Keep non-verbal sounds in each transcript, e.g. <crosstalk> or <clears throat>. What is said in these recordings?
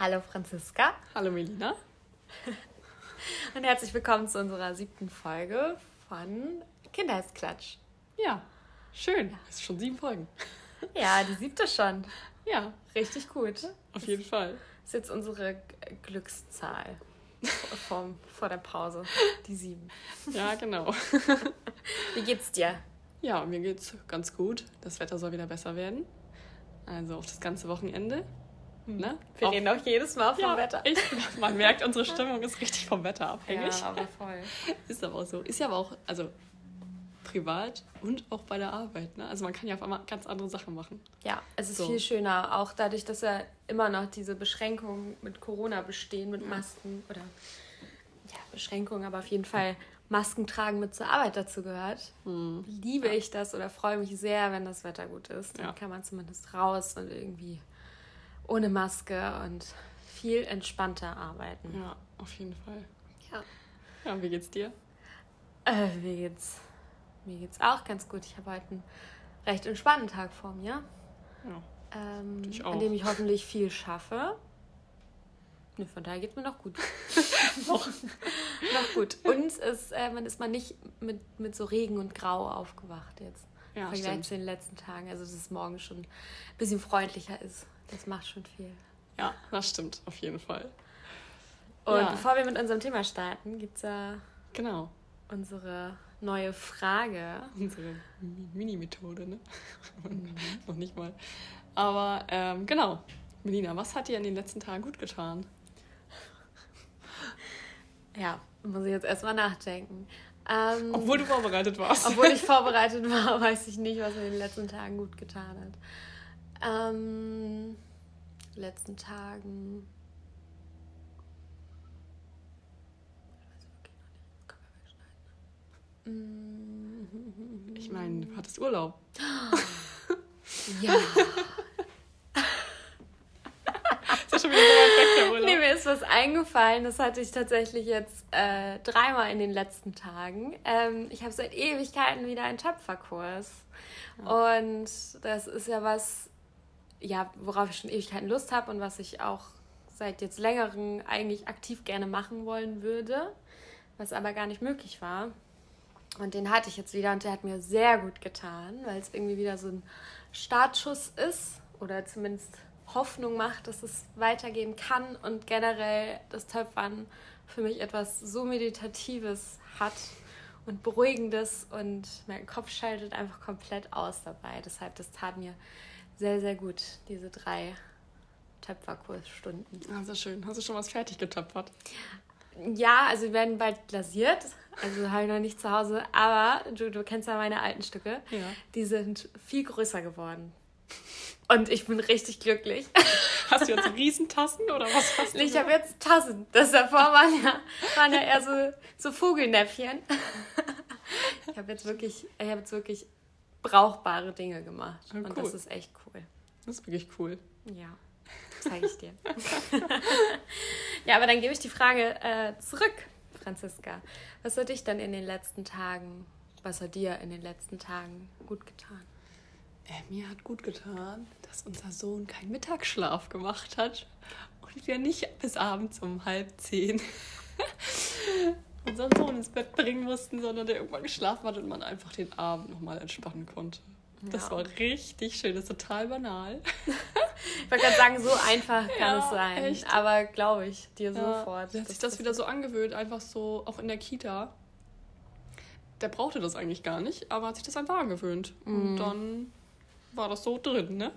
Hallo Franziska. Hallo Melina. <laughs> Und herzlich willkommen zu unserer siebten Folge von Kindheitsklatsch. Ja, schön. Es ist schon sieben Folgen. Ja, die siebte schon. Ja. Richtig gut. Auf jeden Fall. Das ist jetzt unsere Glückszahl <laughs> vom, vor der Pause. Die sieben. Ja, genau. <laughs> Wie geht's dir? Ja, mir geht's ganz gut. Das Wetter soll wieder besser werden. Also auf das ganze Wochenende. Ne? Wir Auch- reden auch jedes Mal vom ja, Wetter. Ich, man merkt, unsere Stimmung ist richtig vom Wetter abhängig. Ja, aber voll. <laughs> Ist aber auch so. Ist ja aber auch, also privat und auch bei der Arbeit. Ne? Also man kann ja auf einmal ganz andere Sachen machen. Ja, es ist So. viel schöner, auch dadurch, dass ja immer noch diese Beschränkungen mit Corona bestehen, mit Masken oder ja, Beschränkungen, aber auf jeden Fall Masken tragen mit zur Arbeit dazu gehört. Liebe ich das oder freue mich sehr, wenn das Wetter gut ist. Dann Ja. kann man zumindest raus und irgendwie ohne Maske und viel entspannter arbeiten. Ja, auf jeden Fall. Ja. Ja, wie geht's dir? Äh, mir geht's, mir geht's auch ganz gut. Ich habe heute einen recht entspannten Tag vor mir. Ja. ähm, Ich an auch. dem ich hoffentlich viel schaffe. Ne, von daher geht es mir noch gut. <laughs> Noch. noch gut. Und es, äh, man ist mal nicht mit, mit so Regen und Grau aufgewacht jetzt. Ja, Im Vergleich stimmt. zu den letzten Tagen. Also, dass es morgen schon ein bisschen freundlicher ist. Das macht schon viel. Ja, das stimmt, auf jeden Fall. Und Ja. bevor wir mit unserem Thema starten, gibt es ja Genau. unsere neue Frage. Unsere Mi- Mini-Methode, ne? <laughs> Noch nicht mal. Aber ähm, genau. Melina, was hat dir in den letzten Tagen gut getan? Ja, muss ich jetzt erstmal nachdenken. Ähm, Obwohl du vorbereitet warst. Obwohl ich <laughs> vorbereitet war, weiß ich nicht, was mir in den letzten Tagen gut getan hat. Ähm, letzten Tagen. Ich meine, du hattest Urlaub. Ja, <laughs> Ist ja schon wieder so weit weg, der Urlaub. nee, mir ist was eingefallen. Das hatte ich tatsächlich jetzt äh, dreimal in den letzten Tagen. Ähm, ich habe seit Ewigkeiten wieder einen Töpferkurs. Und das ist ja was, ja, worauf ich schon Ewigkeiten Lust habe und was ich auch seit jetzt längerem eigentlich aktiv gerne machen wollen würde, was aber gar nicht möglich war. Und den hatte ich jetzt wieder und der hat mir sehr gut getan, weil es irgendwie wieder so ein Startschuss ist oder zumindest Hoffnung macht, dass es weitergehen kann und generell das Töpfern für mich etwas so Meditatives hat und Beruhigendes und mein Kopf schaltet einfach komplett aus dabei. Deshalb, das tat mir sehr, sehr gut, diese drei Töpferkursstunden. Ah, sehr schön. Hast du schon was fertig getöpfert? Ja, also die werden bald glasiert. Also habe ich noch nicht zu Hause. Aber du, du kennst ja meine alten Stücke. Ja. Die sind viel größer geworden. Und ich bin richtig glücklich. Hast du jetzt Riesentassen oder was hast du? Ich habe jetzt Tassen. Das davor waren ja, waren ja eher so, so Vogelnäpfchen. Ich habe jetzt wirklich, ich habe jetzt wirklich brauchbare Dinge gemacht. Und cool. das ist echt cool. Das ist wirklich cool. Ja, zeige ich dir. <laughs> ja, aber dann gebe ich die Frage äh, zurück, Franziska. Was hat dich denn in den letzten Tagen, was hat dir in den letzten Tagen gut getan? Äh, mir hat gut getan, dass unser Sohn keinen Mittagsschlaf gemacht hat und wir nicht bis abends um halb zehn unseren Sohn ins Bett bringen mussten, sondern der irgendwann geschlafen hat und man einfach den Abend nochmal entspannen konnte. Das Ja. war richtig schön, das ist total banal. Ich wollte gerade sagen, so einfach <laughs> kann Ja, es sein. echt. Aber glaube ich dir Ja, sofort. Hat sich das wieder so angewöhnt, einfach so, auch in der Kita. Der brauchte das eigentlich gar nicht, aber hat sich das einfach angewöhnt. Und dann war das so drin, ne?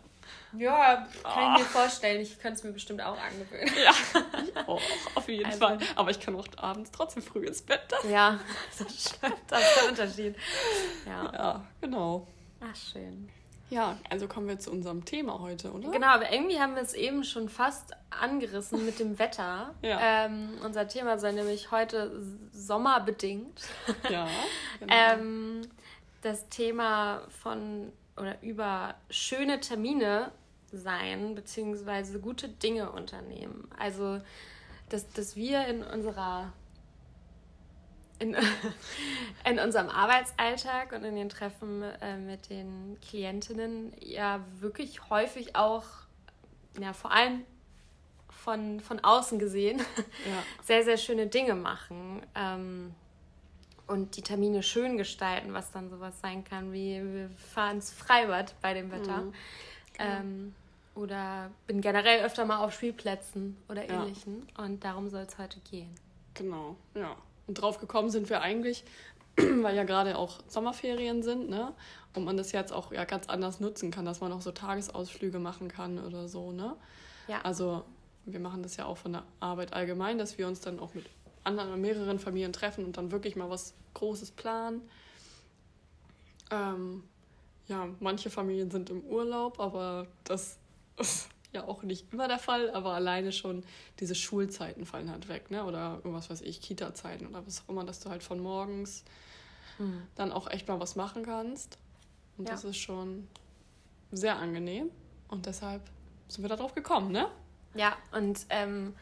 Ja, kann ich mir vorstellen. Ich könnte es mir bestimmt auch angewöhnen. Ja, <laughs> oh, auf jeden Also- Fall. Aber ich kann auch abends trotzdem früh ins Bett. Ja, das <laughs> stimmt. Das ist der Unterschied. Ja, Ja, genau. ach schön. Ja, also kommen wir zu unserem Thema heute, oder? Genau, aber irgendwie haben wir es eben schon fast angerissen mit dem Wetter. <laughs> Ja. Ähm, unser Thema soll nämlich heute sommerbedingt Ja, <laughs> genau. ähm, das Thema von oder über schöne Termine sein, beziehungsweise gute Dinge unternehmen. Also, dass, dass wir in unserer in, <laughs> in unserem Arbeitsalltag und in den Treffen äh, mit den Klientinnen ja wirklich häufig auch, ja, vor allem von, von außen gesehen <laughs> ja. sehr, sehr schöne Dinge machen. Ähm, und die Termine schön gestalten, was dann sowas sein kann, wie wir fahren ins Freibad bei dem Wetter. Mhm. Ähm, oder bin generell öfter mal auf Spielplätzen oder ähnlichen. Ja. Und darum soll es heute gehen. Genau, ja. Und drauf gekommen sind wir eigentlich, <clears throat> weil ja gerade auch Sommerferien sind, ne? Und man das jetzt auch ja ganz anders nutzen kann, dass man auch so Tagesausflüge machen kann oder so, ne? Ja. Also wir machen das ja auch von der Arbeit allgemein, dass wir uns dann auch mit anderen, mehreren Familien treffen und dann wirklich mal was Großes planen. Ähm, ja, manche Familien sind im Urlaub, aber das ja auch nicht immer der Fall, aber alleine schon diese Schulzeiten fallen halt weg, ne? Oder irgendwas weiß ich, Kita-Zeiten oder was auch immer, dass du halt von morgens mhm. dann auch echt mal was machen kannst. Und ja. das ist schon sehr angenehm. Und deshalb sind wir darauf gekommen, ne? Ja, und ähm,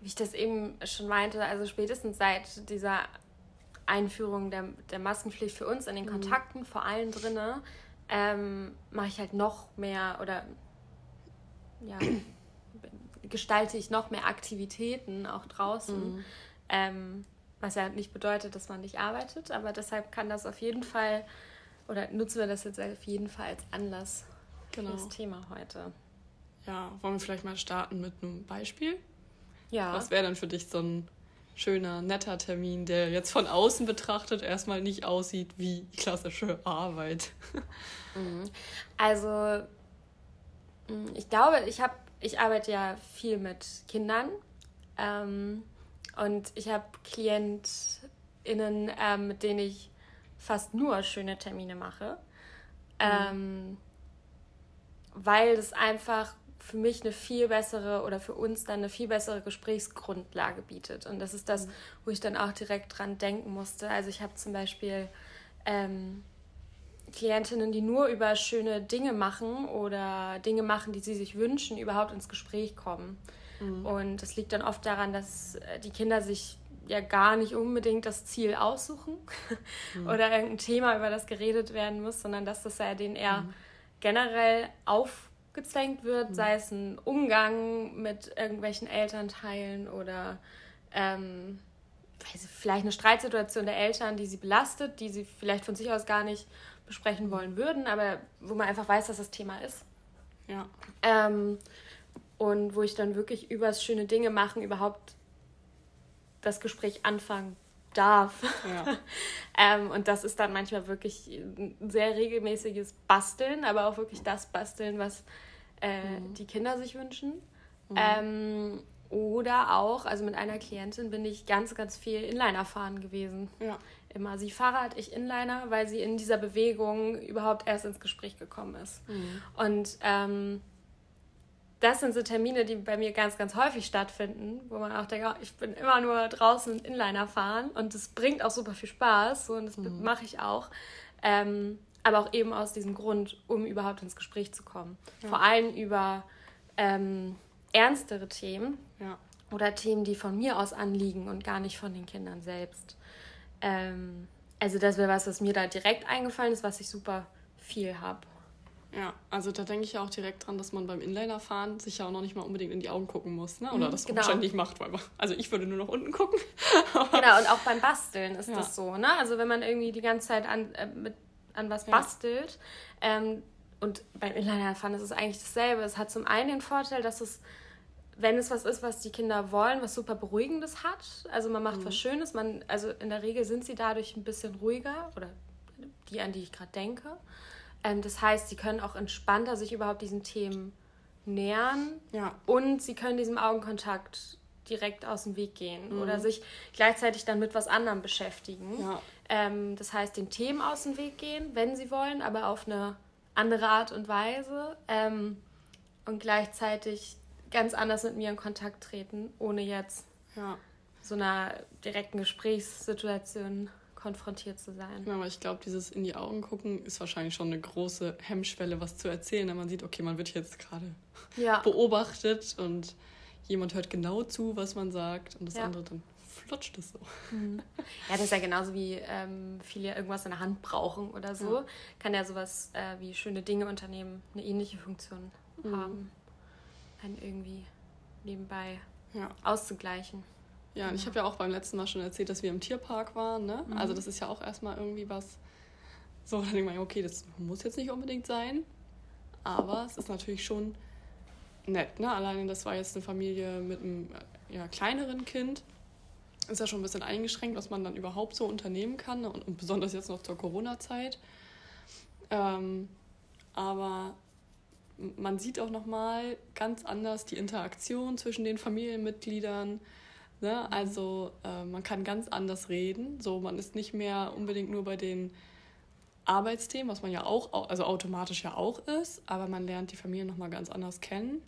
wie ich das eben schon meinte, also spätestens seit dieser Einführung der, der Maskenpflicht für uns in den mhm. Kontakten, vor allem drinne, ähm, mache ich halt noch mehr oder ja, gestalte ich noch mehr Aktivitäten auch draußen. Mhm. Ähm, was ja nicht bedeutet, dass man nicht arbeitet, aber deshalb kann das auf jeden Fall, oder nutzen wir das jetzt auf jeden Fall als Anlass genau. für das Thema heute. Ja, wollen wir vielleicht mal starten mit einem Beispiel? Ja. Was wäre dann für dich so ein schöner, netter Termin, der jetzt von außen betrachtet erstmal nicht aussieht wie klassische Arbeit? <laughs> Mhm. Also, ich glaube, ich habe, ich arbeite ja viel mit Kindern ähm, und ich habe KlientInnen, ähm, mit denen ich fast nur schöne Termine mache. Mhm. Ähm, weil es einfach für mich eine viel bessere oder für uns dann eine viel bessere Gesprächsgrundlage bietet. Und das ist das, mhm. wo ich dann auch direkt dran denken musste. Also ich habe zum Beispiel ähm, Klientinnen, die nur über schöne Dinge machen oder Dinge machen, die sie sich wünschen, überhaupt ins Gespräch kommen. Mhm. Und das liegt dann oft daran, dass äh, die Kinder sich ja gar nicht unbedingt das Ziel aussuchen mhm. <laughs> oder irgendein Thema, über das geredet werden muss, sondern dass das ja denen eher mhm. generell auf gezwängt wird, mhm. sei es ein Umgang mit irgendwelchen Elternteilen oder ähm, vielleicht eine Streitsituation der Eltern, die sie belastet, die sie vielleicht von sich aus gar nicht besprechen wollen würden, aber wo man einfach weiß, dass das Thema ist. Ja. Ähm, und wo ich dann wirklich übers schöne Dinge machen überhaupt das Gespräch anfangen darf. Ja. <laughs> ähm, und das ist dann manchmal wirklich ein sehr regelmäßiges Basteln, aber auch wirklich das Basteln, was äh, mhm. die Kinder sich wünschen. Mhm. Ähm, oder auch, also mit einer Klientin bin ich ganz, ganz viel Inliner fahren gewesen. Ja. Immer sie Fahrrad, ich Inliner, weil sie in dieser Bewegung überhaupt erst ins Gespräch gekommen ist. Mhm. Und ähm, das sind so Termine, die bei mir ganz, ganz häufig stattfinden, wo man auch denkt, oh, ich bin immer nur draußen Inliner fahren und das bringt auch super viel Spaß so, und das mhm. mache ich auch. Ähm, aber auch eben aus diesem Grund, um überhaupt ins Gespräch zu kommen. Ja. Vor allem über ähm, ernstere Themen ja. oder Themen, die von mir aus anliegen und gar nicht von den Kindern selbst. Ähm, also das wäre was, was mir da direkt eingefallen ist, was ich super viel habe. Ja, also da denke ich auch direkt dran, dass man beim Inlinerfahren sich ja auch noch nicht mal unbedingt in die Augen gucken muss, ne? Oder mhm, das genau. wahrscheinlich macht, weil man, also ich würde nur nach unten gucken. <laughs> genau, und auch beim Basteln ist ja. das so, ne? Also wenn man irgendwie die ganze Zeit an, äh, mit an was bastelt. Ähm, und beim Inlinerfahren ist es eigentlich dasselbe. Es hat zum einen den Vorteil, dass es, wenn es was ist, was die Kinder wollen, was super Beruhigendes hat. Also man macht mhm. was Schönes. Man, also in der Regel sind sie dadurch ein bisschen ruhiger oder die, an die ich gerade denke. Ähm, das heißt, sie können auch entspannter sich überhaupt diesen Themen nähern. Ja. Und sie können diesem Augenkontakt direkt aus dem Weg gehen mhm. oder sich gleichzeitig dann mit was anderem beschäftigen. Ja. Ähm, das heißt, den Themen aus dem Weg gehen, wenn sie wollen, aber auf eine andere Art und Weise ähm, und gleichzeitig ganz anders mit mir in Kontakt treten, ohne jetzt ja. so einer direkten Gesprächssituation konfrontiert zu sein. Ja, aber ich glaube, dieses in die Augen gucken ist wahrscheinlich schon eine große Hemmschwelle, was zu erzählen, wenn man sieht, okay, man wird jetzt gerade ja. <laughs> beobachtet und jemand hört genau zu, was man sagt und das ja. andere dann flutscht es so. Mhm. Ja, das ist ja genauso wie ähm, viele irgendwas in der Hand brauchen oder so. Ja. Kann ja sowas äh, wie schöne Dinge unternehmen eine ähnliche Funktion mhm. haben. Einen irgendwie nebenbei ja. auszugleichen. Ja, und ich habe ja auch beim letzten Mal schon erzählt, dass wir im Tierpark waren. Ne? Mhm. Also das ist ja auch erstmal irgendwie was, so, dann denke ich mir, okay, das muss jetzt nicht unbedingt sein, aber es ist natürlich schon nett. Ne? Alleine das war jetzt eine Familie mit einem ja, kleineren Kind. Ist ja schon ein bisschen eingeschränkt, was man dann überhaupt so unternehmen kann ne? und, und besonders jetzt noch zur Corona-Zeit. Ähm, aber man sieht auch nochmal ganz anders die Interaktion zwischen den Familienmitgliedern. Ne? Also äh, man kann ganz anders reden. So, man ist nicht mehr unbedingt nur bei den Arbeitsthemen, was man ja auch, also automatisch ja auch ist, aber man lernt die Familie nochmal ganz anders kennen.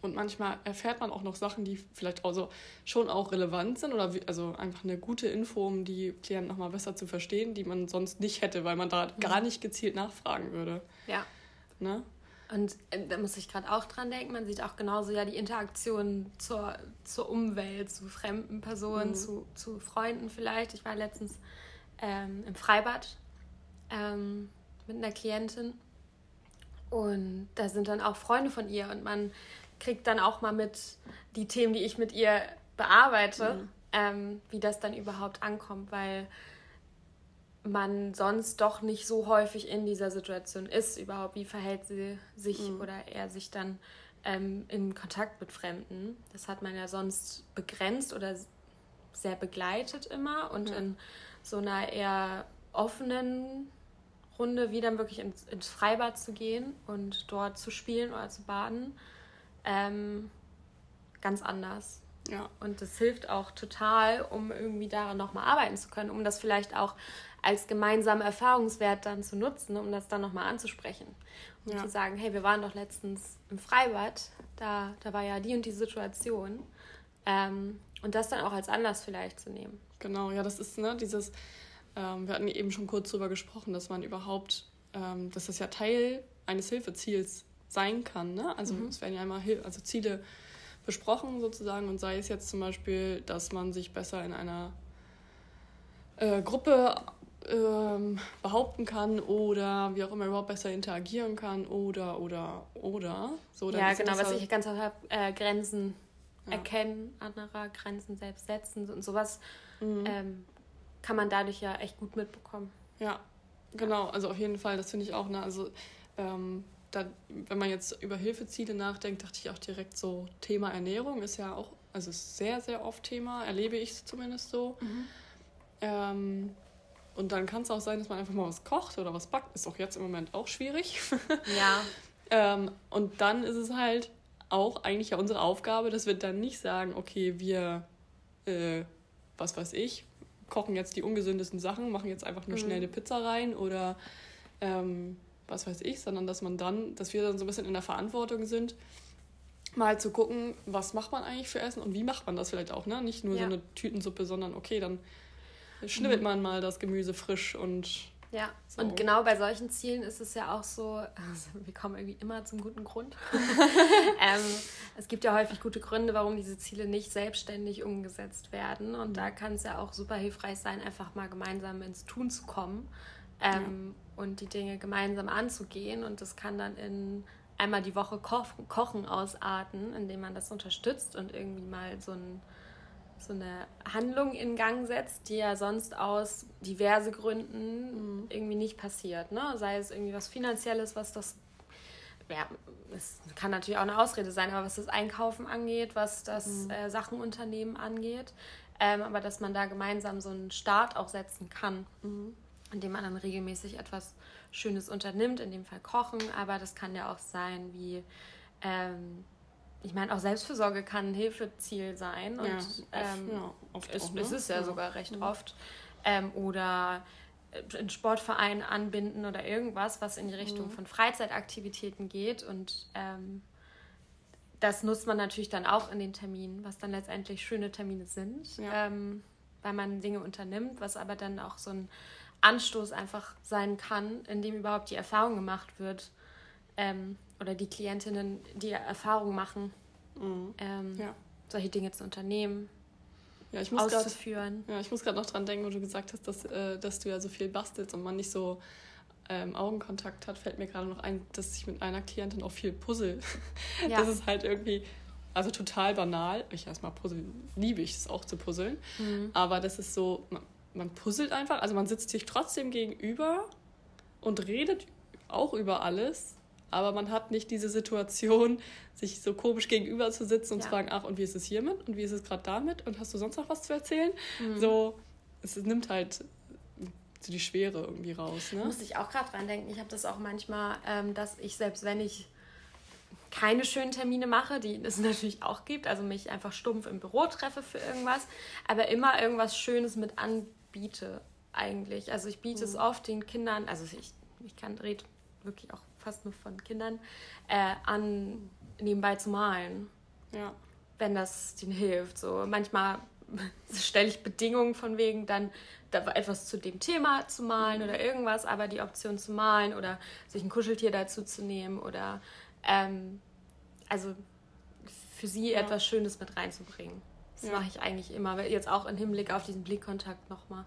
Und manchmal erfährt man auch noch Sachen, die vielleicht also schon auch relevant sind oder wie, also einfach eine gute Info, um die Klienten nochmal besser zu verstehen, die man sonst nicht hätte, weil man da mhm. gar nicht gezielt nachfragen würde. Ja. Ne? Und äh, da muss ich gerade auch dran denken, man sieht auch genauso ja die Interaktion zur, zur Umwelt, zu fremden Personen, mhm. zu, zu Freunden vielleicht. Ich war letztens ähm, im Freibad ähm, mit einer Klientin und da sind dann auch Freunde von ihr und man kriegt dann auch mal mit die Themen, die ich mit ihr bearbeite, mhm. ähm, wie das dann überhaupt ankommt, weil man sonst doch nicht so häufig in dieser Situation ist, überhaupt, wie verhält sie sich mhm. oder er sich dann ähm, in Kontakt mit Fremden. Das hat man ja sonst begrenzt oder sehr begleitet immer und ja. in so einer eher offenen Runde wieder wirklich ins, ins Freibad zu gehen und dort zu spielen oder zu baden, ähm, ganz anders. Ja. Und das hilft auch total, um irgendwie daran nochmal arbeiten zu können, um das vielleicht auch als gemeinsamen Erfahrungswert dann zu nutzen, um das dann nochmal anzusprechen. Und ja. zu sagen, hey, wir waren doch letztens im Freibad, da, da war ja die und die Situation. Ähm, und das dann auch als Anlass vielleicht zu nehmen. Genau, ja, das ist ne, dieses, ähm, wir hatten eben schon kurz darüber gesprochen, dass man überhaupt, ähm, dass das ja Teil eines Hilfeziels sein kann. Ne? Also mhm. es werden ja immer Hil also Ziele besprochen sozusagen und sei es jetzt zum Beispiel, dass man sich besser in einer äh, Gruppe ähm, behaupten kann oder wie auch immer überhaupt besser interagieren kann oder oder oder so ja genau was ich ganz oft habe äh, Grenzen ja. erkennen anderer Grenzen selbst setzen und sowas mhm. ähm, kann man dadurch ja echt gut mitbekommen ja genau also auf jeden Fall das finde ich auch ne also ähm, da, wenn man jetzt über Hilfeziele nachdenkt dachte ich auch direkt so Thema Ernährung ist ja auch also ist sehr sehr oft Thema erlebe ich es zumindest so mhm. ähm, und dann kann es auch sein, dass man einfach mal was kocht oder was backt. Ist auch jetzt im Moment auch schwierig. <laughs> Ja. ähm, und dann ist es halt auch eigentlich ja unsere Aufgabe, dass wir dann nicht sagen, okay, wir, äh, was weiß ich, kochen jetzt die ungesündesten Sachen, machen jetzt einfach nur mhm. schnell eine Pizza rein oder ähm, was weiß ich, sondern dass man dann, dass wir dann so ein bisschen in der Verantwortung sind, mal zu gucken, was macht man eigentlich für Essen und wie macht man das vielleicht auch, ne? Nicht nur ja. so eine Tütensuppe, sondern okay, dann schnibbelt mhm. man mal das Gemüse frisch und. Ja, so. und genau bei solchen Zielen ist es ja auch so, also wir kommen irgendwie immer zum guten Grund. <laughs> <laughs> ähm, es gibt ja häufig gute Gründe, warum diese Ziele nicht selbstständig umgesetzt werden. Und mhm. da kann es ja auch super hilfreich sein, einfach mal gemeinsam ins Tun zu kommen ähm. Und die Dinge gemeinsam anzugehen. Und das kann dann in einmal die Woche Ko Kochen ausarten, indem man das unterstützt und irgendwie mal so ein so eine Handlung in Gang setzt, die ja sonst aus diverse Gründen mhm. irgendwie nicht passiert. Ne? Sei es irgendwie was Finanzielles, was das, ja, es kann natürlich auch eine Ausrede sein, aber was das Einkaufen angeht, was das mhm. äh, Sachenunternehmen angeht, ähm, aber dass man da gemeinsam so einen Start auch setzen kann, mhm. Indem man dann regelmäßig etwas Schönes unternimmt, in dem Fall kochen, aber das kann ja auch sein wie ähm, ich meine, auch Selbstfürsorge kann ein Hilfeziel sein. Und, ja, oft, ähm, ja, oft es, auch, ne? es ist ja, ja. sogar recht oft. Ähm, oder einen Sportverein anbinden oder irgendwas, was in die Richtung mhm. von Freizeitaktivitäten geht. Und ähm, das nutzt man natürlich dann auch in den Terminen, was dann letztendlich schöne Termine sind, ähm, weil man Dinge unternimmt, was aber dann auch so ein Anstoß einfach sein kann, in dem überhaupt die Erfahrung gemacht wird, ähm, oder die Klientinnen die Erfahrung machen, mhm. ähm, ja. solche Dinge zu unternehmen. Ja, ich muss auszuführen. Grad, ja, ich muss gerade noch dran denken, wo du gesagt hast, dass, äh, dass du ja so viel bastelst und man nicht so ähm, Augenkontakt hat, fällt mir gerade noch ein, dass ich mit einer Klientin auch viel puzzle. <laughs> Ja. Das ist halt irgendwie also total banal. Ich erstmal liebe ich es auch zu puzzeln. Mhm. Aber das ist so, man, puzzelt einfach, also man sitzt sich trotzdem gegenüber und redet auch über alles, aber man hat nicht diese Situation, <laughs> sich so komisch gegenüber zu sitzen und ja. zu fragen, ach, und wie ist es hiermit und wie ist es gerade damit und hast du sonst noch was zu erzählen? Mhm. So, es nimmt halt so die Schwere irgendwie raus. Ne? Muss ich auch gerade dran denken. Ich habe das auch manchmal, ähm, dass ich selbst wenn ich keine schönen Termine mache, die es <laughs> natürlich auch gibt, also mich einfach stumpf im Büro treffe für irgendwas, aber immer irgendwas Schönes mit anbiete eigentlich. Also ich biete mhm. es oft den Kindern, also ich, ich kann rede wirklich auch fast nur von Kindern, äh, an nebenbei zu malen. Ja. Wenn das denen hilft. So manchmal <laughs> stelle ich Bedingungen von wegen, dann etwas zu dem Thema zu malen mhm. oder irgendwas, aber die Option zu malen oder sich ein Kuscheltier dazu zu nehmen oder ähm, also für sie ja. etwas Schönes mit reinzubringen. Das ja. mache ich eigentlich immer, jetzt auch im Hinblick auf diesen Blickkontakt nochmal.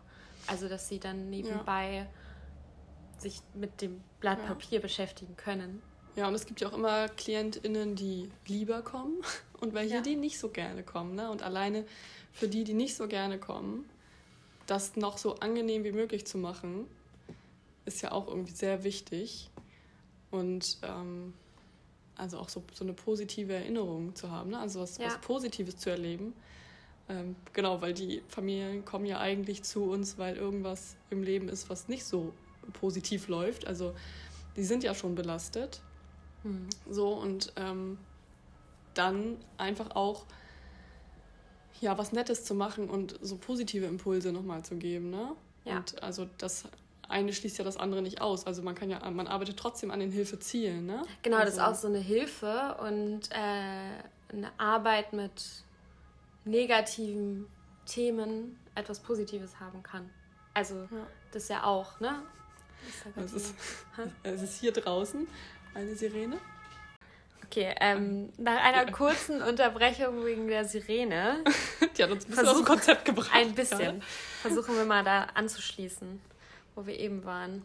Also, dass sie dann nebenbei ja. sich mit dem Blatt Papier beschäftigen können. Ja, und es gibt ja auch immer KlientInnen, die lieber kommen <laughs> und welche, die nicht so gerne kommen. Ne? Und alleine für die, die nicht so gerne kommen, das noch so angenehm wie möglich zu machen, ist ja auch irgendwie sehr wichtig. Und ähm, also auch so, so eine positive Erinnerung zu haben, ne? also was, ja. was Positives zu erleben. Ähm, genau, weil die Familien kommen ja eigentlich zu uns, weil irgendwas im Leben ist, was nicht so positiv läuft. Also die sind ja schon belastet. Mhm. So und ähm, dann einfach auch ja was Nettes zu machen und so positive Impulse nochmal zu geben, ne? Ja. Und also das eine schließt ja das andere nicht aus. Also man kann ja, man arbeitet trotzdem an den Hilfezielen, ne? Genau, also, das ist auch so eine Hilfe und äh, eine Arbeit mit negativen Themen etwas Positives haben kann. Also ja. das ja auch, ne? Es ist, <laughs> es ist hier draußen eine Sirene. Okay, ähm, nach einer kurzen Unterbrechung wegen der Sirene. <laughs> Die hat uns ein bisschen aus dem Konzept gebracht. Ein bisschen. Ja. Versuchen wir mal da anzuschließen wo wir eben waren.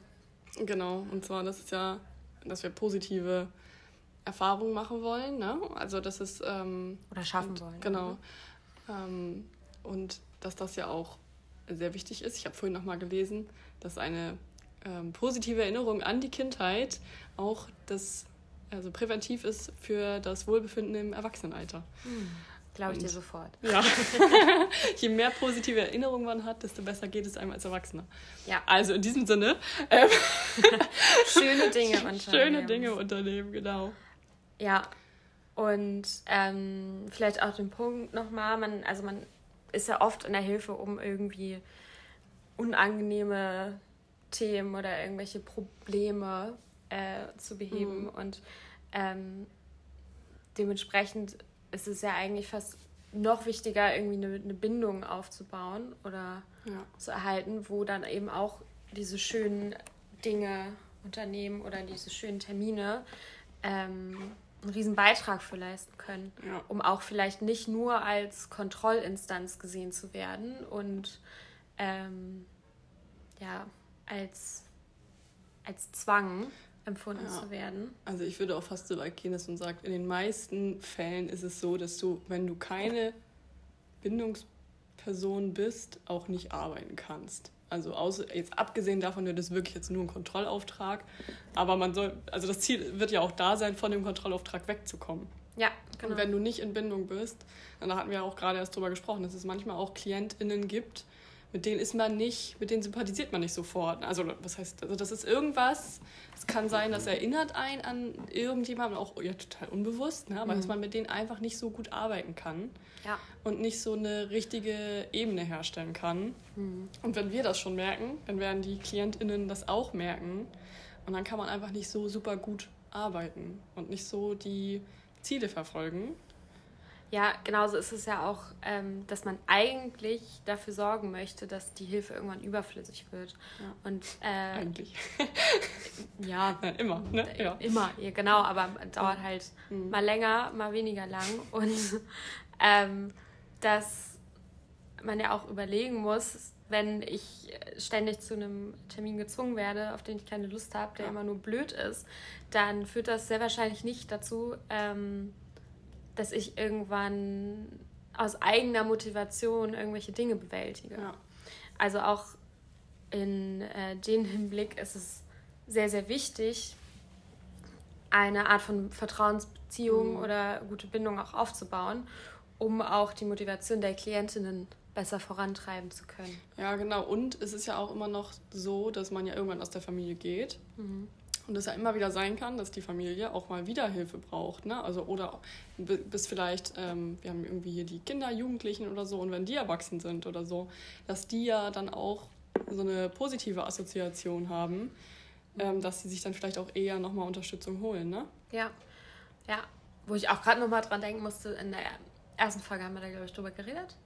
Genau, und zwar, das ist ja, dass wir positive Erfahrungen machen wollen, ne? Also das ist ähm, oder schaffen und, wollen. Genau. Ähm, und dass das ja auch sehr wichtig ist. Ich habe vorhin noch mal gelesen, dass eine ähm, positive Erinnerung an die Kindheit auch das also präventiv ist für das Wohlbefinden im Erwachsenenalter. Hm. Glaube ich dir sofort. Ja. <laughs> Je mehr positive Erinnerungen man hat, desto besser geht es einem als Erwachsener. Ja. Also in diesem Sinne. Ähm, <laughs> schöne Dinge <laughs> unternehmen. Schöne Dinge unternehmen, genau. Ja. Und ähm, vielleicht auch den Punkt nochmal, man, also man ist ja oft in der Hilfe, um irgendwie unangenehme Themen oder irgendwelche Probleme äh, zu beheben. Mhm. Und ähm, dementsprechend ist es ja eigentlich fast noch wichtiger, irgendwie eine, eine Bindung aufzubauen oder ja. zu erhalten, wo dann eben auch diese schönen Dinge unternehmen oder diese schönen Termine ähm, einen riesen Beitrag für leisten können, ja. um auch vielleicht nicht nur als Kontrollinstanz gesehen zu werden und ähm, ja, als, als Zwang, empfunden ja. zu werden. Also ich würde auch fast so weit gehen, dass man sagt, in den meisten Fällen ist es so, dass du, wenn du keine Bindungsperson bist, auch nicht arbeiten kannst. Also außer, jetzt abgesehen davon, das ist wirklich jetzt nur ein Kontrollauftrag. Aber man soll, also das Ziel wird ja auch da sein, von dem Kontrollauftrag wegzukommen. Ja, genau. Und wenn du nicht in Bindung bist, dann hatten wir auch gerade erst drüber gesprochen, dass es manchmal auch KlientInnen gibt, mit denen ist man nicht, mit denen sympathisiert man nicht sofort. Also was heißt, also das ist irgendwas, es kann sein, das erinnert einen an irgendjemanden, auch ja, total unbewusst, ne? aber mhm. dass man mit denen einfach nicht so gut arbeiten kann ja. und nicht so eine richtige Ebene herstellen kann. Mhm. Und wenn wir das schon merken, dann werden die KlientInnen das auch merken und dann kann man einfach nicht so super gut arbeiten und nicht so die Ziele verfolgen. Ja, genauso ist es ja auch, ähm, dass man eigentlich dafür sorgen möchte, dass die Hilfe irgendwann überflüssig wird. Ja. Und, äh, eigentlich. <laughs> ja. ja. Immer, ne? Ja. Immer, ja, genau, aber dauert halt mhm. mal länger, mal weniger lang. <laughs> Und ähm, dass man ja auch überlegen muss, wenn ich ständig zu einem Termin gezwungen werde, auf den ich keine Lust habe, der immer nur blöd ist, dann führt das sehr wahrscheinlich nicht dazu, ähm, dass ich irgendwann aus eigener Motivation irgendwelche Dinge bewältige. Ja. Also auch in äh, dem Hinblick ist es sehr, sehr wichtig, eine Art von Vertrauensbeziehung mhm. oder gute Bindung auch aufzubauen, um auch die Motivation der Klientinnen besser vorantreiben zu können. Ja, genau. Und es ist ja auch immer noch so, dass man ja irgendwann aus der Familie geht. Mhm. Und es ja immer wieder sein kann, dass die Familie auch mal wieder Hilfe braucht. Ne? Also, oder bis vielleicht, ähm, wir haben irgendwie hier die Kinder, Jugendlichen oder so, und wenn die erwachsen sind oder so, dass die ja dann auch so eine positive Assoziation haben, ähm, dass sie sich dann vielleicht auch eher nochmal Unterstützung holen. Ne? Ja, ja. Wo ich auch gerade nochmal dran denken musste, in der ersten Folge haben wir da, glaube ich, drüber geredet.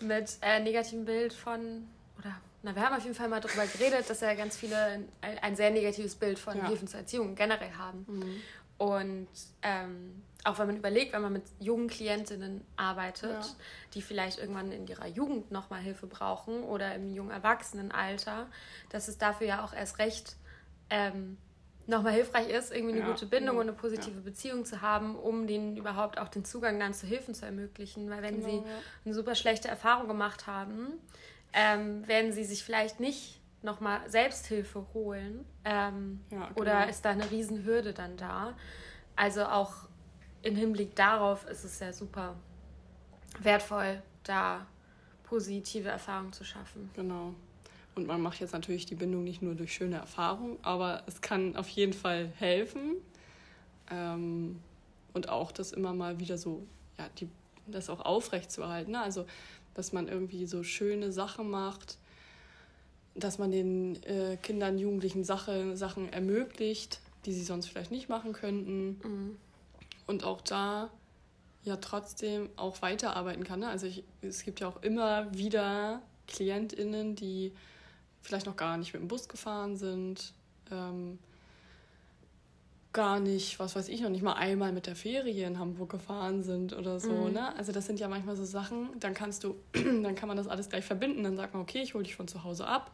Mit äh, negativem Bild von, oder na, wir haben auf jeden Fall mal darüber geredet, dass ja ganz viele ein, ein sehr negatives Bild von ja. Hilfen zur Erziehung generell haben. Mhm. Und ähm, auch wenn man überlegt, wenn man mit jungen Klientinnen arbeitet, ja. die vielleicht irgendwann in ihrer Jugend nochmal Hilfe brauchen oder im jungen Erwachsenenalter, dass es dafür ja auch erst recht ähm, nochmal hilfreich ist, irgendwie eine ja. gute Bindung ja. und eine positive Beziehung zu haben, um denen überhaupt auch den Zugang dann zu Hilfen zu ermöglichen. Weil wenn genau, sie eine super schlechte Erfahrung gemacht haben, ähm, werden sie sich vielleicht nicht nochmal Selbsthilfe holen. Ähm, ja, genau. Oder ist da eine Riesenhürde dann da? Also auch im Hinblick darauf ist es ja super wertvoll, da positive Erfahrungen zu schaffen. Genau. Und man macht jetzt natürlich die Bindung nicht nur durch schöne Erfahrungen, aber es kann auf jeden Fall helfen. Ähm, und auch das immer mal wieder so, ja, die, das auch aufrechtzuerhalten. Ne? Also dass man irgendwie so schöne Sachen macht, dass man den äh, Kindern, Jugendlichen Sache, Sachen ermöglicht, die sie sonst vielleicht nicht machen könnten. Mhm. Und auch da ja trotzdem auch weiterarbeiten kann. Ne? Also ich, es gibt ja auch immer wieder KlientInnen, die vielleicht noch gar nicht mit dem Bus gefahren sind, ähm, gar nicht, was weiß ich, noch nicht mal einmal mit der Ferie in Hamburg gefahren sind oder so. Mhm. Ne? Also das sind ja manchmal so Sachen, dann kannst du, <clears throat> dann kann man das alles gleich verbinden. Dann sagt man, okay, ich hole dich von zu Hause ab.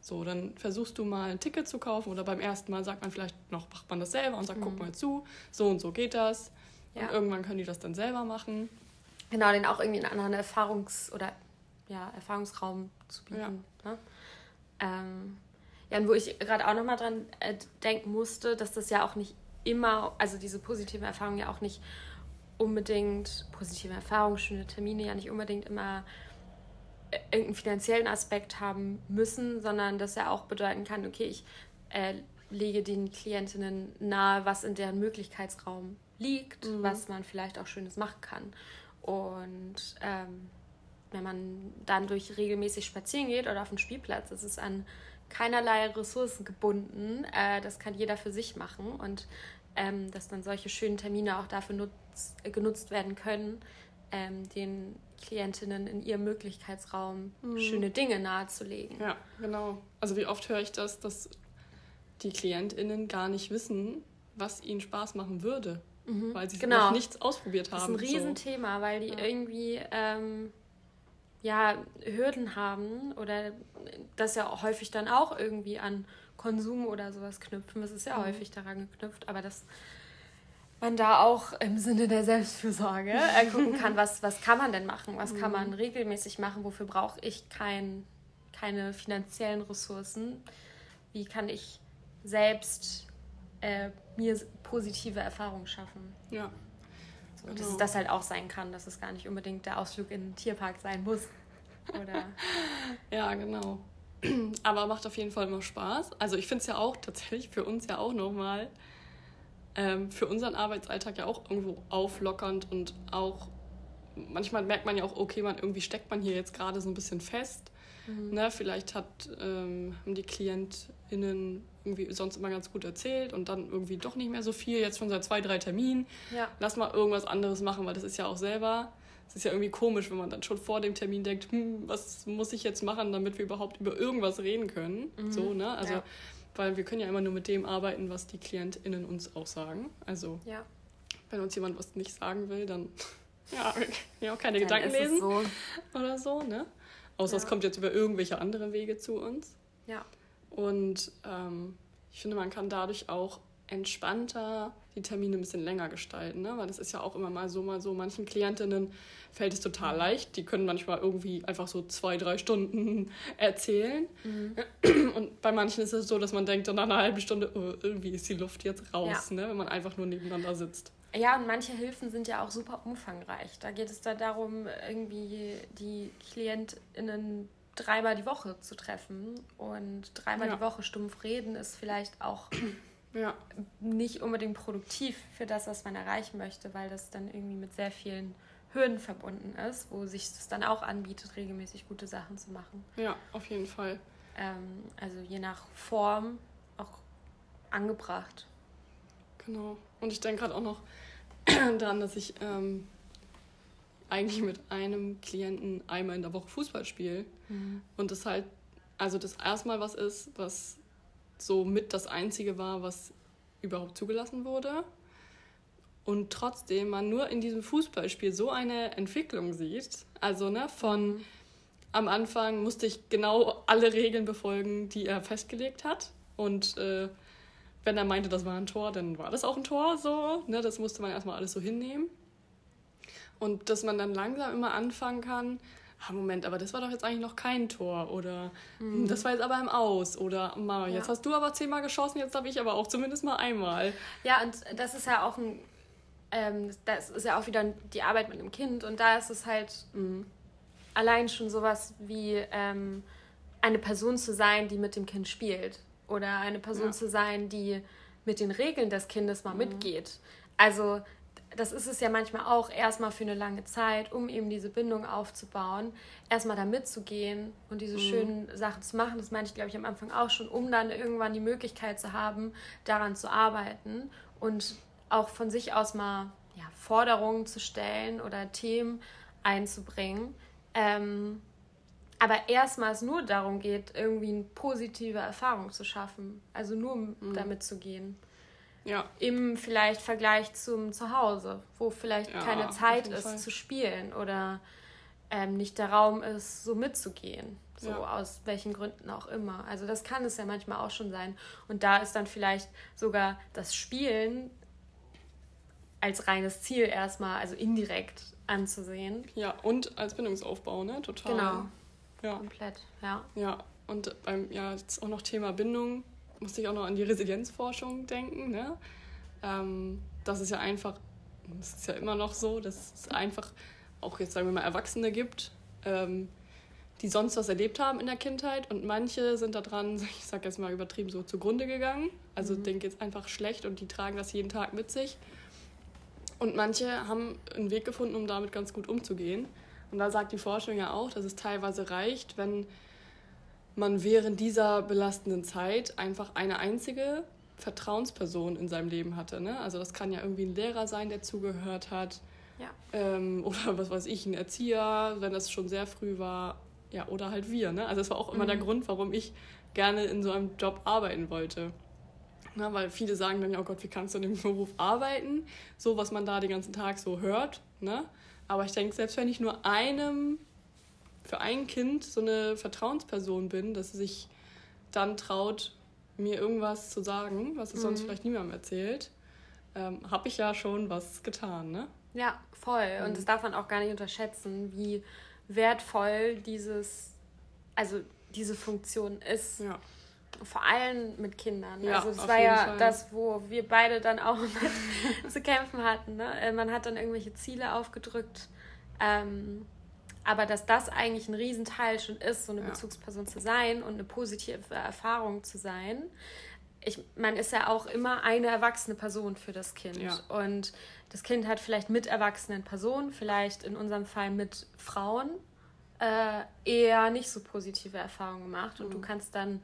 So, dann versuchst du mal ein Ticket zu kaufen oder beim ersten Mal sagt man vielleicht noch, macht man das selber und sagt, mhm. guck mal zu, so und so geht das. Ja. Und irgendwann können die das dann selber machen. Genau, den auch irgendwie einen anderen Erfahrungs- oder ja, Erfahrungsraum zu bieten. Ja. Ne? Ähm, ja, und wo ich gerade auch nochmal dran äh, denken musste, dass das ja auch nicht immer, also diese positive Erfahrung ja auch nicht unbedingt, positive Erfahrungen, schöne Termine ja nicht unbedingt immer äh, irgendeinen finanziellen Aspekt haben müssen, sondern dass er auch bedeuten kann, okay, ich äh, lege den Klientinnen nahe, was in deren Möglichkeitsraum liegt, mhm. was man vielleicht auch Schönes machen kann. Und ähm, wenn man dann durch regelmäßig spazieren geht oder auf den Spielplatz, ist es an keinerlei Ressourcen gebunden. Äh, das kann jeder für sich machen und ähm, dass dann solche schönen Termine auch dafür nutz, äh, genutzt werden können, ähm, den Klientinnen in ihrem Möglichkeitsraum mhm. schöne Dinge nahezulegen. Ja, genau. Also wie oft höre ich das, dass die KlientInnen gar nicht wissen, was ihnen Spaß machen würde, mhm. weil sie genau. noch nichts ausprobiert haben. Das ist ein Riesenthema, so. weil die ja. irgendwie ähm, ja, Hürden haben oder das ja häufig dann auch irgendwie an Konsum oder sowas knüpfen. Das ist ja mhm. häufig daran geknüpft, aber dass man da auch im Sinne der Selbstfürsorge äh, <laughs> gucken kann, was, was kann man denn machen, was mhm. kann man regelmäßig machen, wofür brauche ich kein, keine finanziellen Ressourcen, wie kann ich selbst äh, mir positive Erfahrungen schaffen. Ja. So. Dass es das halt auch sein kann, dass es gar nicht unbedingt der Ausflug in den Tierpark sein muss. Oder <laughs> ja, genau. <clears throat> Aber macht auf jeden Fall immer Spaß. Also ich finde es ja auch tatsächlich für uns ja auch nochmal, ähm, für unseren Arbeitsalltag ja auch irgendwo auflockernd und auch manchmal merkt man ja auch, okay, man irgendwie steckt man hier jetzt gerade so ein bisschen fest. Mhm. Ne, vielleicht hat, ähm, haben die KlientInnen irgendwie sonst immer ganz gut erzählt und dann irgendwie doch nicht mehr so viel, jetzt schon seit zwei, drei Terminen. Ja. Lass mal irgendwas anderes machen, weil das ist ja auch selber, es ist ja irgendwie komisch, wenn man dann schon vor dem Termin denkt, hm, was muss ich jetzt machen, damit wir überhaupt über irgendwas reden können. Mhm. So, ne? Also, ja. weil wir können ja immer nur mit dem arbeiten, was die KlientInnen uns auch sagen. Also, ja. wenn uns jemand was nicht sagen will, dann <laughs> ja, ja auch keine dann Gedanken lesen so. oder so, ne? Außer ja. es kommt jetzt über irgendwelche andere Wege zu uns. Ja. Und ähm, ich finde, man kann dadurch auch entspannter die Termine ein bisschen länger gestalten, ne? weil das ist ja auch immer mal so, mal so. Manchen Klientinnen fällt es total mhm. leicht. Die können manchmal irgendwie einfach so zwei, drei Stunden <laughs> erzählen. Mhm. Und bei manchen ist es so, dass man denkt, nach einer halben Stunde, oh, irgendwie ist die Luft jetzt raus, ja. ne? wenn man einfach nur nebeneinander sitzt. Ja, und manche Hilfen sind ja auch super umfangreich. Da geht es da darum, irgendwie die KlientInnen dreimal die Woche zu treffen. Und dreimal ja. die Woche stumpf reden ist vielleicht auch ja. nicht unbedingt produktiv für das, was man erreichen möchte, weil das dann irgendwie mit sehr vielen Hürden verbunden ist, wo sich es dann auch anbietet, regelmäßig gute Sachen zu machen. Ja, auf jeden Fall. Ähm, also je nach Form auch angebracht. Genau. Und ich denke gerade auch noch <clears throat> daran, dass ich ähm, eigentlich mit einem Klienten einmal in der Woche Fußball spiele. Mhm. Und das halt, also das erstmal was ist, was so mit das Einzige war, was überhaupt zugelassen wurde. Und trotzdem man nur in diesem Fußballspiel so eine Entwicklung sieht. Also ne, von mhm. am Anfang musste ich genau alle Regeln befolgen, die er festgelegt hat. Und äh, wenn er meinte, das war ein Tor, dann war das auch ein Tor. So, ne, das musste man erstmal alles so hinnehmen. Und dass man dann langsam immer anfangen kann, ah, Moment, aber das war doch jetzt eigentlich noch kein Tor oder mhm. das war jetzt aber im Aus oder Mama, jetzt ja. hast du aber zehnmal geschossen, jetzt habe ich aber auch zumindest mal einmal. Ja, und das ist ja auch ein, ähm, das ist ja auch wieder die Arbeit mit einem Kind und da ist es halt mhm. allein schon sowas wie ähm, eine Person zu sein, die mit dem Kind spielt oder eine Person ja. zu sein, die mit den Regeln des Kindes mal mhm. mitgeht. Also das ist es ja manchmal auch erstmal für eine lange Zeit, um eben diese Bindung aufzubauen, erstmal da mitzugehen und diese mhm. schönen Sachen zu machen. Das meinte ich, glaube ich, am Anfang auch schon, um dann irgendwann die Möglichkeit zu haben, daran zu arbeiten und auch von sich aus mal ja, Forderungen zu stellen oder Themen einzubringen. Ähm, aber erstmal es nur darum geht, irgendwie eine positive Erfahrung zu schaffen. Also nur mhm. damit zu gehen. Ja. Im vielleicht Vergleich zum Zuhause, wo vielleicht ja, keine Zeit ist Fall. zu spielen oder ähm, nicht der Raum ist, so mitzugehen. So ja. aus welchen Gründen auch immer. Also das kann es ja manchmal auch schon sein. Und da ist dann vielleicht sogar das Spielen als reines Ziel erstmal, also indirekt anzusehen. Ja, und als Bindungsaufbau, ne? Total. Genau. Ja. Komplett, ja. Ja, und beim, ja, jetzt auch noch Thema Bindung musste ich auch noch an die Resilienzforschung denken. Ne? Ähm, das ist ja einfach, das ist ja immer noch so, dass es einfach auch jetzt sagen wir mal Erwachsene gibt, ähm, die sonst was erlebt haben in der Kindheit und manche sind da dran, <laughs> ich sag jetzt mal übertrieben, so zugrunde gegangen. Also mhm. denen es einfach schlecht und die tragen das jeden Tag mit sich. Und manche haben einen Weg gefunden, um damit ganz gut umzugehen. Und da sagt die Forschung ja auch, dass es teilweise reicht, wenn man während dieser belastenden Zeit einfach eine einzige Vertrauensperson in seinem Leben hatte. Ne? Also das kann ja irgendwie ein Lehrer sein, der zugehört hat. Ja. Ähm, <laughs> oder was weiß ich, ein Erzieher, wenn das schon sehr früh war. Ja, oder halt wir. Ne? Also das war auch immer mhm. der Grund, warum ich gerne in so einem Job arbeiten wollte. Na, weil viele sagen dann ja, oh Gott, wie kannst du in dem Beruf arbeiten? So, was man da den ganzen Tag so hört. Ne? Aber ich denke, selbst wenn ich nur einem für ein Kind so eine Vertrauensperson bin, dass es sich dann traut, mir irgendwas zu sagen, was es mhm. sonst vielleicht niemandem erzählt, ähm, habe ich ja schon was getan, ne? Ja, voll. Mhm. Und das darf man auch gar nicht unterschätzen, wie wertvoll dieses, also diese Funktion ist. Ja. Vor allem mit Kindern. Ja, also das war ja Fall. das, wo wir beide dann auch <laughs> mit zu kämpfen hatten. Ne? Äh, man hat dann irgendwelche Ziele aufgedrückt. Ähm, aber dass das eigentlich ein Riesenteil schon ist, so eine ja. Bezugsperson zu sein und eine positive Erfahrung zu sein. Ich, man ist ja auch immer eine erwachsene Person für das Kind. Ja. Und das Kind hat vielleicht mit erwachsenen Personen, vielleicht in unserem Fall mit Frauen, äh, eher nicht so positive Erfahrungen gemacht. Und mhm. du kannst dann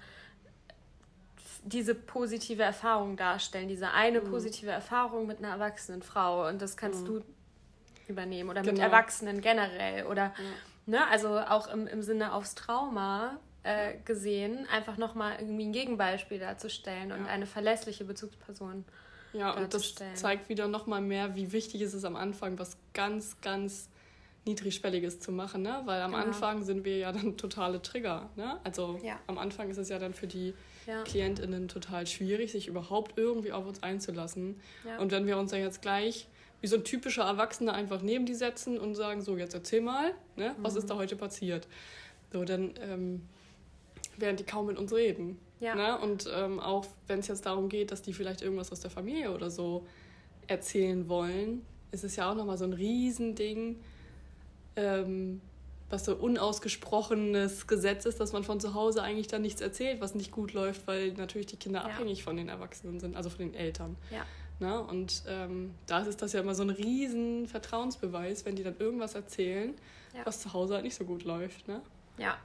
diese positive Erfahrung darstellen, diese eine mhm. positive Erfahrung mit einer erwachsenen Frau. Und das kannst mhm. du übernehmen oder genau. mit Erwachsenen generell oder ja. ne, also auch im, im Sinne aufs Trauma äh, gesehen, einfach nochmal irgendwie ein Gegenbeispiel darzustellen ja. und eine verlässliche Bezugsperson ja, und das zeigt wieder nochmal mehr, wie wichtig es ist am Anfang, was ganz, ganz Niedrigschwelliges zu machen, ne? Weil am Genau. Anfang sind wir ja dann totale Trigger, ne? Also Ja. am Anfang ist es ja dann für die Ja. KlientInnen total schwierig, sich überhaupt irgendwie auf uns einzulassen. Ja. Und wenn wir uns dann jetzt gleich wie so ein typischer Erwachsener einfach neben die setzen und sagen, so, jetzt erzähl mal, ne? Was Mhm. ist da heute passiert? So, dann ähm, werden die kaum mit uns reden. Ja. Ne? Und ähm, auch wenn es jetzt darum geht, dass die vielleicht irgendwas aus der Familie oder so erzählen wollen, ist es ja auch nochmal so ein Riesending, ähm, was so unausgesprochenes Gesetz ist, dass man von zu Hause eigentlich dann nichts erzählt, was nicht gut läuft, weil natürlich die Kinder Ja. abhängig von den Erwachsenen sind, also von den Eltern. Ja. Ne? Und ähm, da ist das ja immer so ein riesen Vertrauensbeweis, wenn die dann irgendwas erzählen, Ja. was zu Hause halt nicht so gut läuft. Ne? Ja.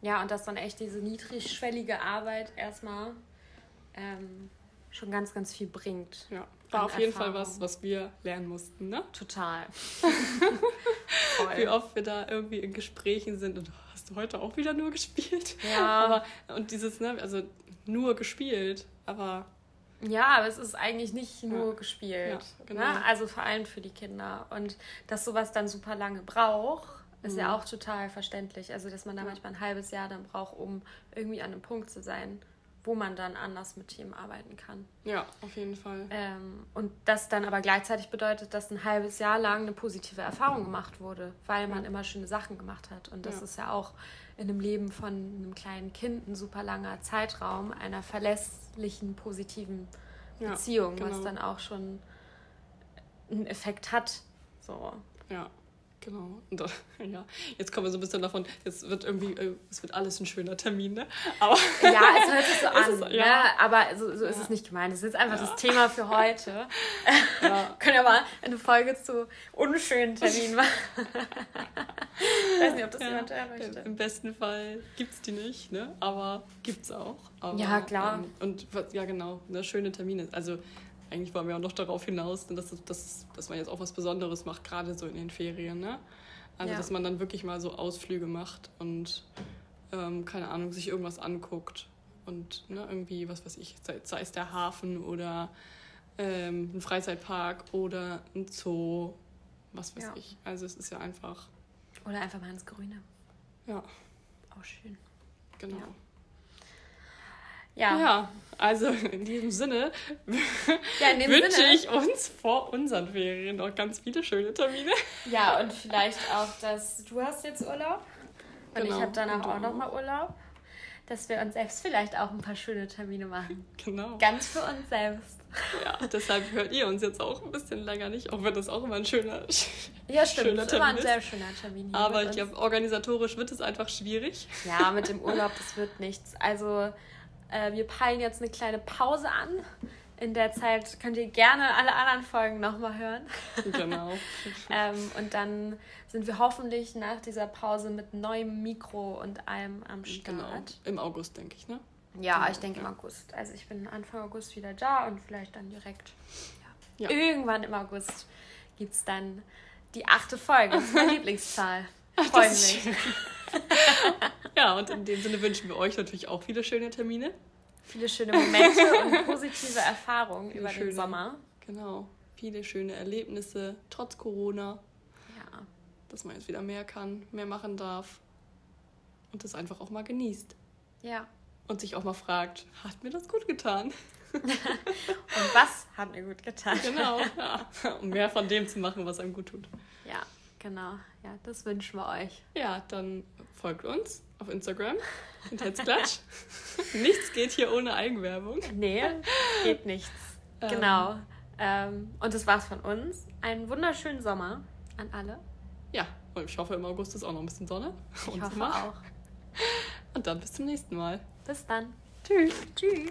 Ja, und dass dann echt diese niedrigschwellige Arbeit erstmal ähm, schon ganz, ganz viel bringt. Ja. War auf jeden Fall was, was wir lernen mussten. Ne? Total. <laughs> Wie oft wir da irgendwie in Gesprächen sind und "Oh, hast du heute auch wieder nur gespielt? Ja. Aber, und dieses, ne, also nur gespielt, aber Ja, aber es ist eigentlich nicht nur Ja. gespielt. Ja, genau. ne? Also vor allem für die Kinder. Und dass sowas dann super lange braucht, ist ja auch total verständlich. Also, dass man da Mhm. Ja. manchmal ein halbes Jahr dann braucht, um irgendwie an einem Punkt zu sein, wo man dann anders mit Team arbeiten kann. ja, auf jeden Fall. Ähm, und das dann aber gleichzeitig bedeutet, dass ein halbes Jahr lang eine positive Erfahrung gemacht wurde, weil man immer schöne Sachen gemacht hat. Und das Ja. ist ja auch in einem Leben von einem kleinen Kind ein super langer Zeitraum einer verlässlichen, positiven Ja, Beziehung, was genau. dann auch schon einen Effekt hat. So. Ja, genau. Und, <laughs> ja, jetzt kommen wir so ein bisschen davon, jetzt wird irgendwie, äh, es wird alles ein schöner Termin, ne? Aber Ja, es hört sich so <laughs> Es an, ist- ja. ne? aber so, so ist Ja. es nicht gemeint. Das ist jetzt einfach das Thema für heute. <laughs> ja, Können ja mal eine Folge zu unschönen Terminen machen. ich weiß nicht, ob das ja, jemand hören möchte. im besten Fall gibt es die nicht, ne? Aber gibt's auch. Aber, Ja, klar. Ähm, und ja, genau, ne, schöne Termine. Also eigentlich wollen wir auch noch darauf hinaus, dass, dass, dass man jetzt auch was Besonderes macht, gerade so in den Ferien, ne? Also, Ja. dass man dann wirklich mal so Ausflüge macht und, ähm, keine Ahnung, sich irgendwas anguckt. Und ne, irgendwie, was weiß ich, sei, sei es der Hafen oder ähm, ein Freizeitpark oder ein Zoo, was weiß Ja. ich. Also, es ist ja einfach, Oder einfach mal ins Grüne. ja, Auch schön. genau. Ja, ja. Ja, also in diesem Sinne in dem wünsche Sinne. ich uns vor unseren Ferien noch ganz viele schöne Termine. Ja, und vielleicht auch, dass du hast jetzt Urlaub und ich Genau, habe danach auch nochmal Urlaub. Dass wir uns selbst vielleicht auch ein paar schöne Termine machen. Genau. Ganz für uns selbst. Ja, deshalb hört ihr uns jetzt auch ein bisschen länger nicht, auch wenn das auch immer ein schöner. Ja, stimmt. Schöner ist immer ein Termin sehr schöner Termin. Aber ich glaube, organisatorisch wird es einfach schwierig. Ja, mit dem Urlaub, das wird nichts. Also, äh, wir peilen jetzt eine kleine Pause an. In der Zeit könnt ihr gerne alle anderen Folgen nochmal hören. <laughs> Genau. <laughs> Ähm, und dann sind wir hoffentlich nach dieser Pause mit neuem Mikro und allem am Start. Genau. Im August, denke ich, ne? Ja, Genau, ich denke im. August. Also ich bin Anfang August wieder da und vielleicht dann direkt. Ja. Ja. Irgendwann im August gibt es dann die achte Folge. Das ist meine <laughs> Lieblingszahl. Freue mich. Ja, und in dem Sinne wünschen wir euch natürlich auch viele schöne Termine. Viele schöne Momente und positive Erfahrungen Viele über schöne- den Sommer. Genau. Viele schöne Erlebnisse, trotz Corona, Ja. dass man jetzt wieder mehr kann, mehr machen darf. Und das einfach auch mal genießt. ja. Und sich auch mal fragt, hat mir das gut getan? <laughs> Und was hat mir gut getan? Genau. Ja. Um mehr von dem zu machen, was einem gut tut. Ja, genau. Ja, das wünschen wir euch. Ja, dann folgt uns auf Instagram. Kindheitsklatsch. <laughs> Nichts geht hier ohne Eigenwerbung. Nee, geht nichts. Ähm. Genau. Ähm, und das war's von uns. Einen wunderschönen Sommer an alle. Ja, und ich hoffe, im August ist auch noch ein bisschen Sonne. Ich Und hoffe Sommer. auch. Und dann bis zum nächsten Mal. Bis dann. Tschüss. Tschüss.